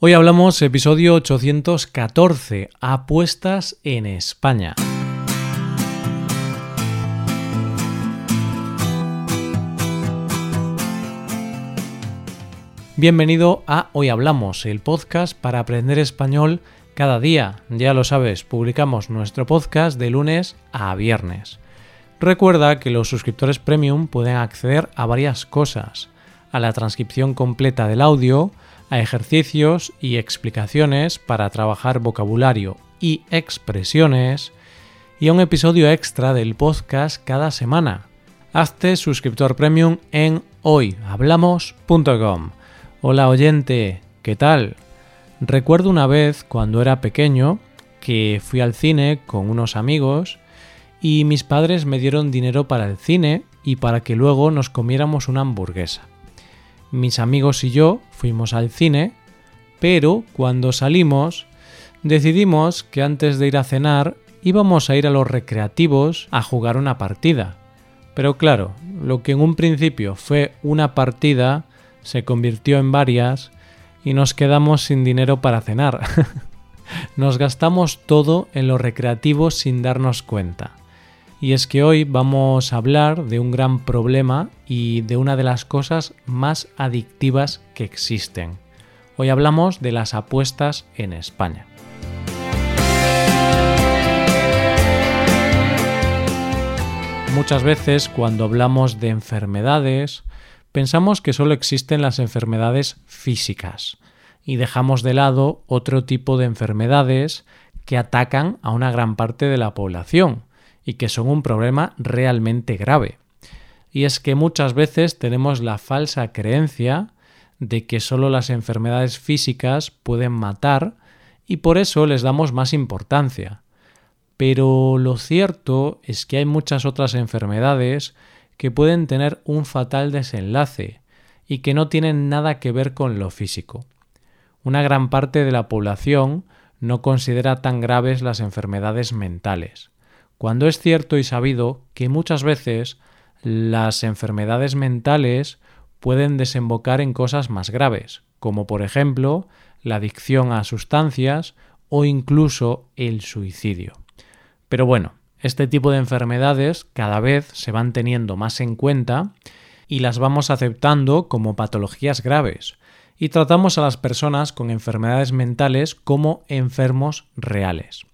Hoy hablamos episodio 814, apuestas en España. Bienvenido a Hoy Hablamos, el podcast para aprender español cada día. Ya lo sabes, publicamos nuestro podcast de lunes a viernes. Recuerda que los suscriptores premium pueden acceder a varias cosas, a la transcripción completa del audio, a ejercicios y explicaciones para trabajar vocabulario y expresiones y a un episodio extra del podcast cada semana. Hazte suscriptor premium en hoyhablamos.com. Hola oyente, ¿qué tal? Recuerdo una vez cuando era pequeño que fui al cine con unos amigos y mis padres me dieron dinero para el cine y para que luego nos comiéramos una hamburguesa mis amigos y yo fuimos al cine, pero cuando salimos decidimos que antes de ir a cenar íbamos a ir a los recreativos a jugar una partida. Pero claro, lo que en un principio fue una partida se convirtió en varias y nos quedamos sin dinero para cenar. nos gastamos todo en los recreativos sin darnos cuenta. Y es que hoy vamos a hablar de un gran problema y de una de las cosas más adictivas que existen. Hoy hablamos de las apuestas en España. Muchas veces cuando hablamos de enfermedades, pensamos que solo existen las enfermedades físicas y dejamos de lado otro tipo de enfermedades que atacan a una gran parte de la población y que son un problema realmente grave. Y es que muchas veces tenemos la falsa creencia de que solo las enfermedades físicas pueden matar y por eso les damos más importancia. Pero lo cierto es que hay muchas otras enfermedades que pueden tener un fatal desenlace y que no tienen nada que ver con lo físico. Una gran parte de la población no considera tan graves las enfermedades mentales cuando es cierto y sabido que muchas veces las enfermedades mentales pueden desembocar en cosas más graves, como por ejemplo la adicción a sustancias o incluso el suicidio. Pero bueno, este tipo de enfermedades cada vez se van teniendo más en cuenta y las vamos aceptando como patologías graves, y tratamos a las personas con enfermedades mentales como enfermos reales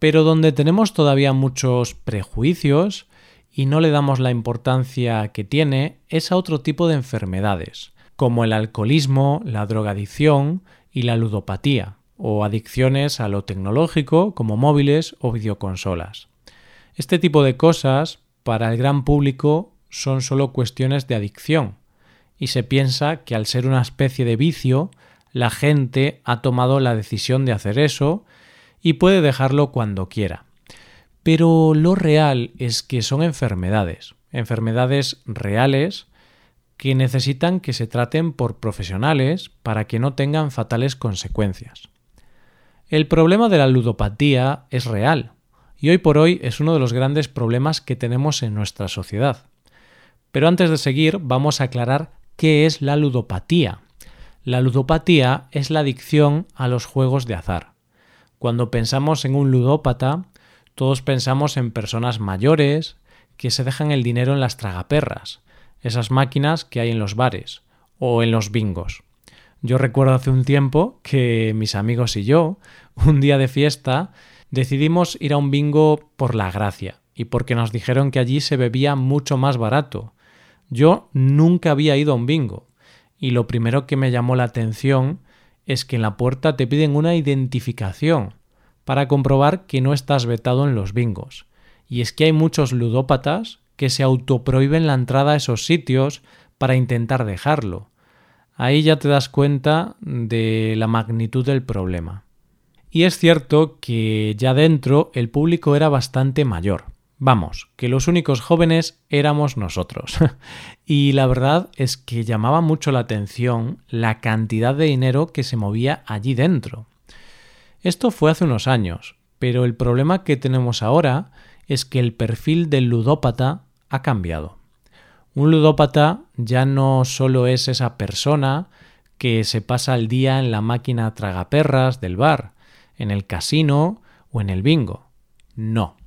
pero donde tenemos todavía muchos prejuicios y no le damos la importancia que tiene es a otro tipo de enfermedades, como el alcoholismo, la drogadicción y la ludopatía, o adicciones a lo tecnológico como móviles o videoconsolas. Este tipo de cosas, para el gran público, son solo cuestiones de adicción, y se piensa que al ser una especie de vicio, la gente ha tomado la decisión de hacer eso y puede dejarlo cuando quiera. Pero lo real es que son enfermedades, enfermedades reales que necesitan que se traten por profesionales para que no tengan fatales consecuencias. El problema de la ludopatía es real y hoy por hoy es uno de los grandes problemas que tenemos en nuestra sociedad. Pero antes de seguir vamos a aclarar qué es la ludopatía. La ludopatía es la adicción a los juegos de azar. Cuando pensamos en un ludópata, todos pensamos en personas mayores que se dejan el dinero en las tragaperras, esas máquinas que hay en los bares o en los bingos. Yo recuerdo hace un tiempo que mis amigos y yo, un día de fiesta, decidimos ir a un bingo por la gracia y porque nos dijeron que allí se bebía mucho más barato. Yo nunca había ido a un bingo y lo primero que me llamó la atención es que en la puerta te piden una identificación para comprobar que no estás vetado en los bingos. Y es que hay muchos ludópatas que se autoprohíben la entrada a esos sitios para intentar dejarlo. Ahí ya te das cuenta de la magnitud del problema. Y es cierto que ya dentro el público era bastante mayor. Vamos, que los únicos jóvenes éramos nosotros. y la verdad es que llamaba mucho la atención la cantidad de dinero que se movía allí dentro. Esto fue hace unos años, pero el problema que tenemos ahora es que el perfil del ludópata ha cambiado. Un ludópata ya no solo es esa persona que se pasa el día en la máquina tragaperras del bar, en el casino o en el bingo. No.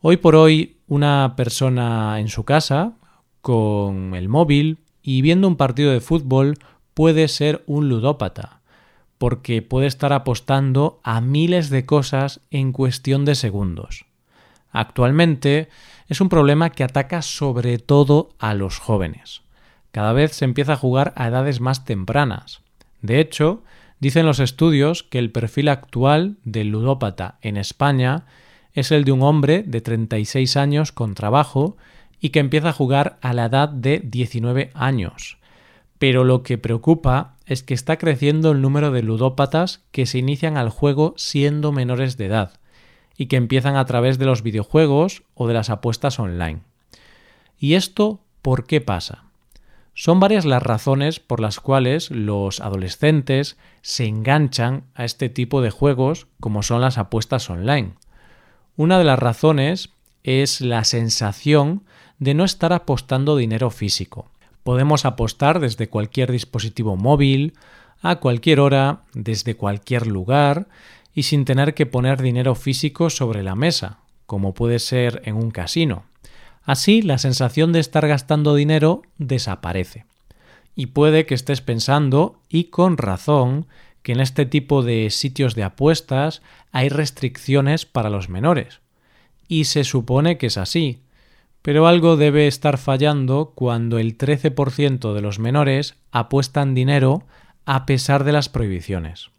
Hoy por hoy, una persona en su casa, con el móvil y viendo un partido de fútbol, puede ser un ludópata, porque puede estar apostando a miles de cosas en cuestión de segundos. Actualmente es un problema que ataca sobre todo a los jóvenes. Cada vez se empieza a jugar a edades más tempranas. De hecho, dicen los estudios que el perfil actual del ludópata en España es el de un hombre de 36 años con trabajo y que empieza a jugar a la edad de 19 años. Pero lo que preocupa es que está creciendo el número de ludópatas que se inician al juego siendo menores de edad y que empiezan a través de los videojuegos o de las apuestas online. ¿Y esto por qué pasa? Son varias las razones por las cuales los adolescentes se enganchan a este tipo de juegos como son las apuestas online. Una de las razones es la sensación de no estar apostando dinero físico. Podemos apostar desde cualquier dispositivo móvil, a cualquier hora, desde cualquier lugar y sin tener que poner dinero físico sobre la mesa, como puede ser en un casino. Así, la sensación de estar gastando dinero desaparece. Y puede que estés pensando, y con razón, que en este tipo de sitios de apuestas hay restricciones para los menores. Y se supone que es así, pero algo debe estar fallando cuando el 13% de los menores apuestan dinero a pesar de las prohibiciones.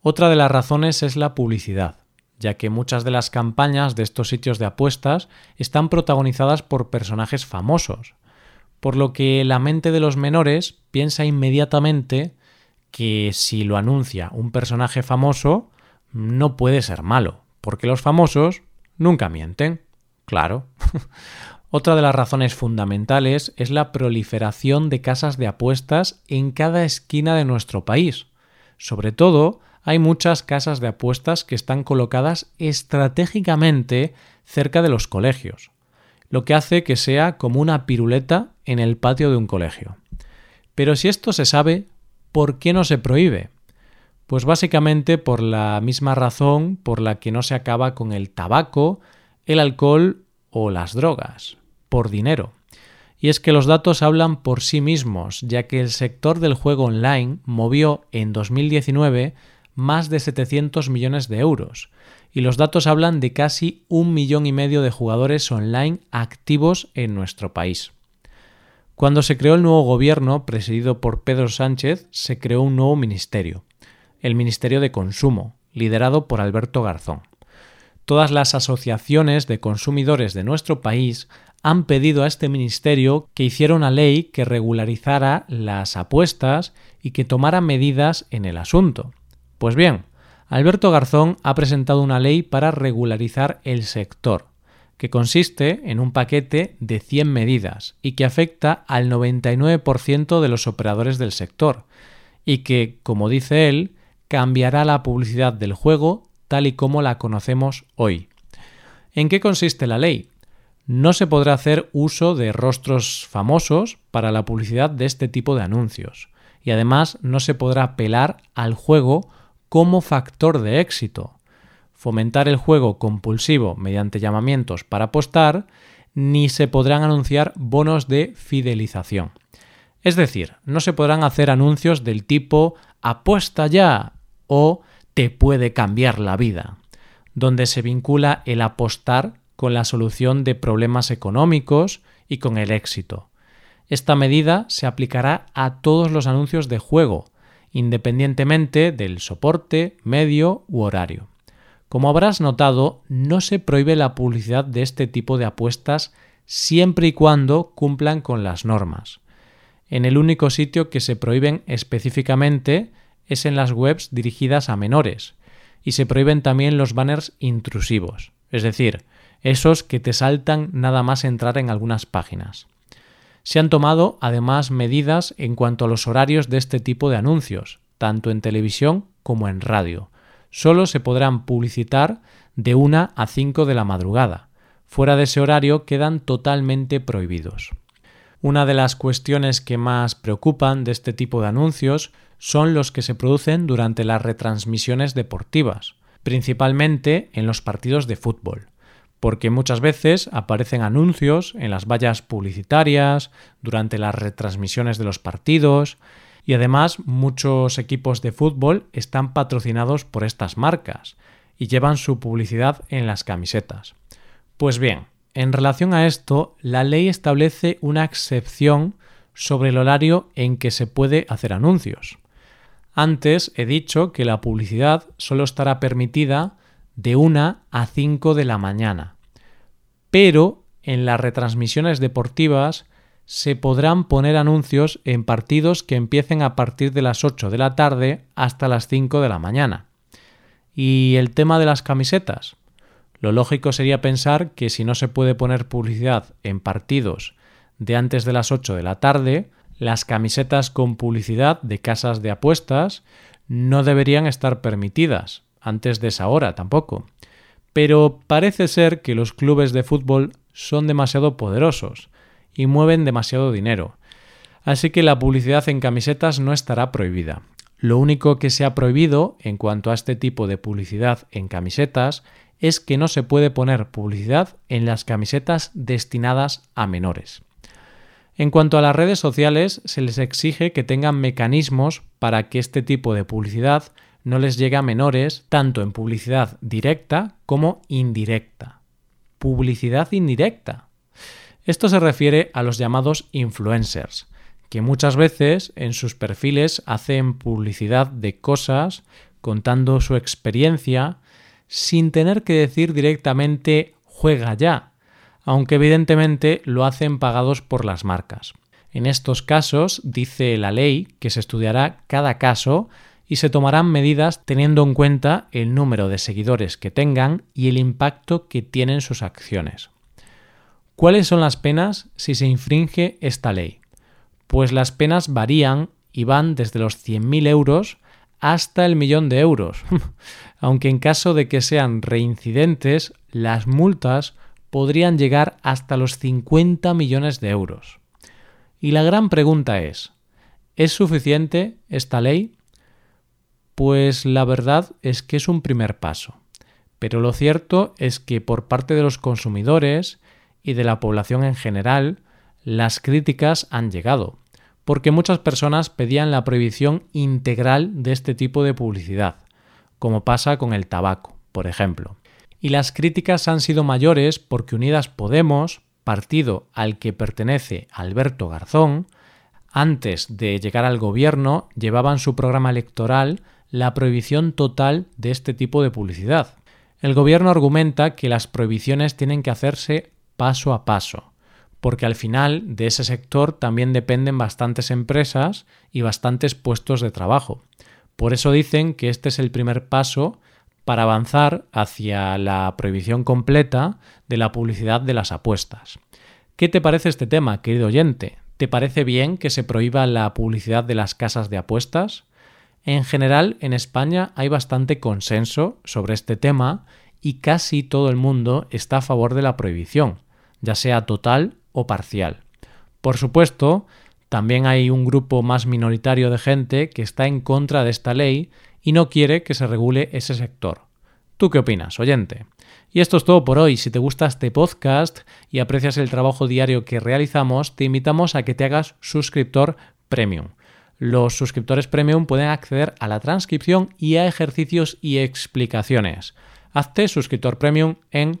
Otra de las razones es la publicidad, ya que muchas de las campañas de estos sitios de apuestas están protagonizadas por personajes famosos, por lo que la mente de los menores piensa inmediatamente que si lo anuncia un personaje famoso, no puede ser malo, porque los famosos nunca mienten. Claro. Otra de las razones fundamentales es la proliferación de casas de apuestas en cada esquina de nuestro país. Sobre todo, hay muchas casas de apuestas que están colocadas estratégicamente cerca de los colegios, lo que hace que sea como una piruleta en el patio de un colegio. Pero si esto se sabe, ¿por qué no se prohíbe? Pues básicamente por la misma razón por la que no se acaba con el tabaco, el alcohol o las drogas, por dinero. Y es que los datos hablan por sí mismos, ya que el sector del juego online movió en 2019 más de 700 millones de euros, y los datos hablan de casi un millón y medio de jugadores online activos en nuestro país. Cuando se creó el nuevo gobierno, presidido por Pedro Sánchez, se creó un nuevo ministerio, el Ministerio de Consumo, liderado por Alberto Garzón todas las asociaciones de consumidores de nuestro país han pedido a este ministerio que hiciera una ley que regularizara las apuestas y que tomara medidas en el asunto. Pues bien, Alberto Garzón ha presentado una ley para regularizar el sector, que consiste en un paquete de 100 medidas y que afecta al 99% de los operadores del sector, y que, como dice él, cambiará la publicidad del juego tal y como la conocemos hoy. ¿En qué consiste la ley? No se podrá hacer uso de rostros famosos para la publicidad de este tipo de anuncios, y además no se podrá apelar al juego como factor de éxito, fomentar el juego compulsivo mediante llamamientos para apostar, ni se podrán anunciar bonos de fidelización. Es decir, no se podrán hacer anuncios del tipo apuesta ya o te puede cambiar la vida, donde se vincula el apostar con la solución de problemas económicos y con el éxito. Esta medida se aplicará a todos los anuncios de juego, independientemente del soporte, medio u horario. Como habrás notado, no se prohíbe la publicidad de este tipo de apuestas siempre y cuando cumplan con las normas. En el único sitio que se prohíben específicamente es en las webs dirigidas a menores y se prohíben también los banners intrusivos, es decir, esos que te saltan nada más entrar en algunas páginas. Se han tomado además medidas en cuanto a los horarios de este tipo de anuncios, tanto en televisión como en radio. Solo se podrán publicitar de 1 a 5 de la madrugada. Fuera de ese horario quedan totalmente prohibidos. Una de las cuestiones que más preocupan de este tipo de anuncios son los que se producen durante las retransmisiones deportivas, principalmente en los partidos de fútbol, porque muchas veces aparecen anuncios en las vallas publicitarias, durante las retransmisiones de los partidos, y además muchos equipos de fútbol están patrocinados por estas marcas y llevan su publicidad en las camisetas. Pues bien, en relación a esto, la ley establece una excepción sobre el horario en que se puede hacer anuncios. Antes he dicho que la publicidad solo estará permitida de 1 a 5 de la mañana, pero en las retransmisiones deportivas se podrán poner anuncios en partidos que empiecen a partir de las 8 de la tarde hasta las 5 de la mañana. ¿Y el tema de las camisetas? Lo lógico sería pensar que si no se puede poner publicidad en partidos de antes de las 8 de la tarde, las camisetas con publicidad de casas de apuestas no deberían estar permitidas, antes de esa hora tampoco. Pero parece ser que los clubes de fútbol son demasiado poderosos y mueven demasiado dinero, así que la publicidad en camisetas no estará prohibida. Lo único que se ha prohibido en cuanto a este tipo de publicidad en camisetas es que no se puede poner publicidad en las camisetas destinadas a menores. En cuanto a las redes sociales, se les exige que tengan mecanismos para que este tipo de publicidad no les llegue a menores, tanto en publicidad directa como indirecta. Publicidad indirecta. Esto se refiere a los llamados influencers, que muchas veces en sus perfiles hacen publicidad de cosas contando su experiencia sin tener que decir directamente juega ya, aunque evidentemente lo hacen pagados por las marcas. En estos casos, dice la ley que se estudiará cada caso y se tomarán medidas teniendo en cuenta el número de seguidores que tengan y el impacto que tienen sus acciones. ¿Cuáles son las penas si se infringe esta ley? Pues las penas varían y van desde los 100.000 euros hasta el millón de euros. Aunque en caso de que sean reincidentes, las multas podrían llegar hasta los 50 millones de euros. Y la gran pregunta es, ¿es suficiente esta ley? Pues la verdad es que es un primer paso. Pero lo cierto es que por parte de los consumidores y de la población en general, las críticas han llegado porque muchas personas pedían la prohibición integral de este tipo de publicidad, como pasa con el tabaco, por ejemplo. Y las críticas han sido mayores porque Unidas Podemos, partido al que pertenece Alberto Garzón, antes de llegar al gobierno llevaban su programa electoral la prohibición total de este tipo de publicidad. El gobierno argumenta que las prohibiciones tienen que hacerse paso a paso, porque al final de ese sector también dependen bastantes empresas y bastantes puestos de trabajo. Por eso dicen que este es el primer paso para avanzar hacia la prohibición completa de la publicidad de las apuestas. ¿Qué te parece este tema, querido oyente? ¿Te parece bien que se prohíba la publicidad de las casas de apuestas? En general, en España hay bastante consenso sobre este tema y casi todo el mundo está a favor de la prohibición, ya sea total o parcial. Por supuesto, también hay un grupo más minoritario de gente que está en contra de esta ley y no quiere que se regule ese sector. ¿Tú qué opinas, oyente? Y esto es todo por hoy. Si te gusta este podcast y aprecias el trabajo diario que realizamos, te invitamos a que te hagas suscriptor premium. Los suscriptores premium pueden acceder a la transcripción y a ejercicios y explicaciones. Hazte suscriptor premium en